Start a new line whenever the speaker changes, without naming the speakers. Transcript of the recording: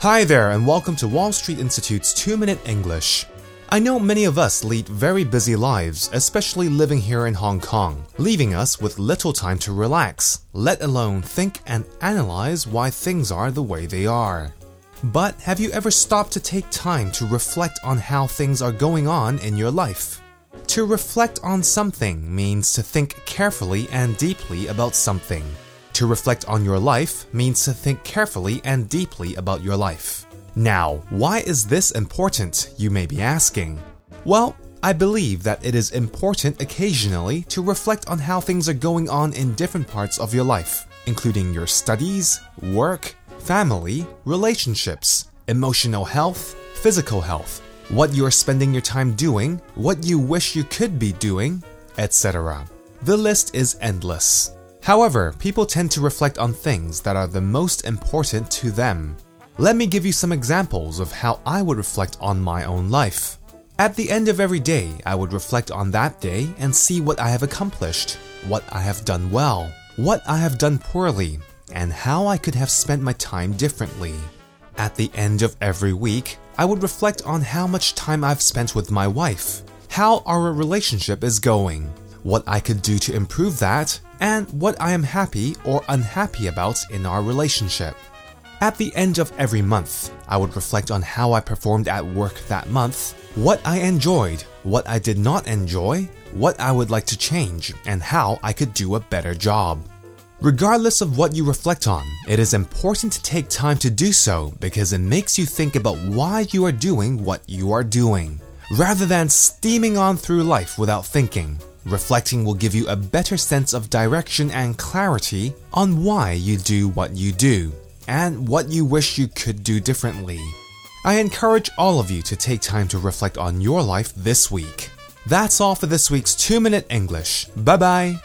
Hi there, and welcome to Wall Street Institute's 2 Minute English. I know many of us lead very busy lives, especially living here in Hong Kong, leaving us with little time to relax, let alone think and analyze why things are the way they are. But have you ever stopped to take time to reflect on how things are going on in your life? To reflect on something means to think carefully and deeply about something. To reflect on your life means to think carefully and deeply about your life. Now, why is this important, you may be asking? Well, I believe that it is important occasionally to reflect on how things are going on in different parts of your life, including your studies, work, family, relationships, emotional health, physical health, what you are spending your time doing, what you wish you could be doing, etc. The list is endless. However, people tend to reflect on things that are the most important to them. Let me give you some examples of how I would reflect on my own life. At the end of every day, I would reflect on that day and see what I have accomplished, what I have done well, what I have done poorly, and how I could have spent my time differently. At the end of every week, I would reflect on how much time I've spent with my wife, how our relationship is going, what I could do to improve that, and what I am happy or unhappy about in our relationship. At the end of every month, I would reflect on how I performed at work that month, what I enjoyed, what I did not enjoy, what I would like to change, and how I could do a better job. Regardless of what you reflect on, it is important to take time to do so because it makes you think about why you are doing what you are doing. Rather than steaming on through life without thinking, reflecting will give you a better sense of direction and clarity on why you do what you do and what you wish you could do differently. I encourage all of you to take time to reflect on your life this week. That's all for this week's 2 Minute English. Bye bye.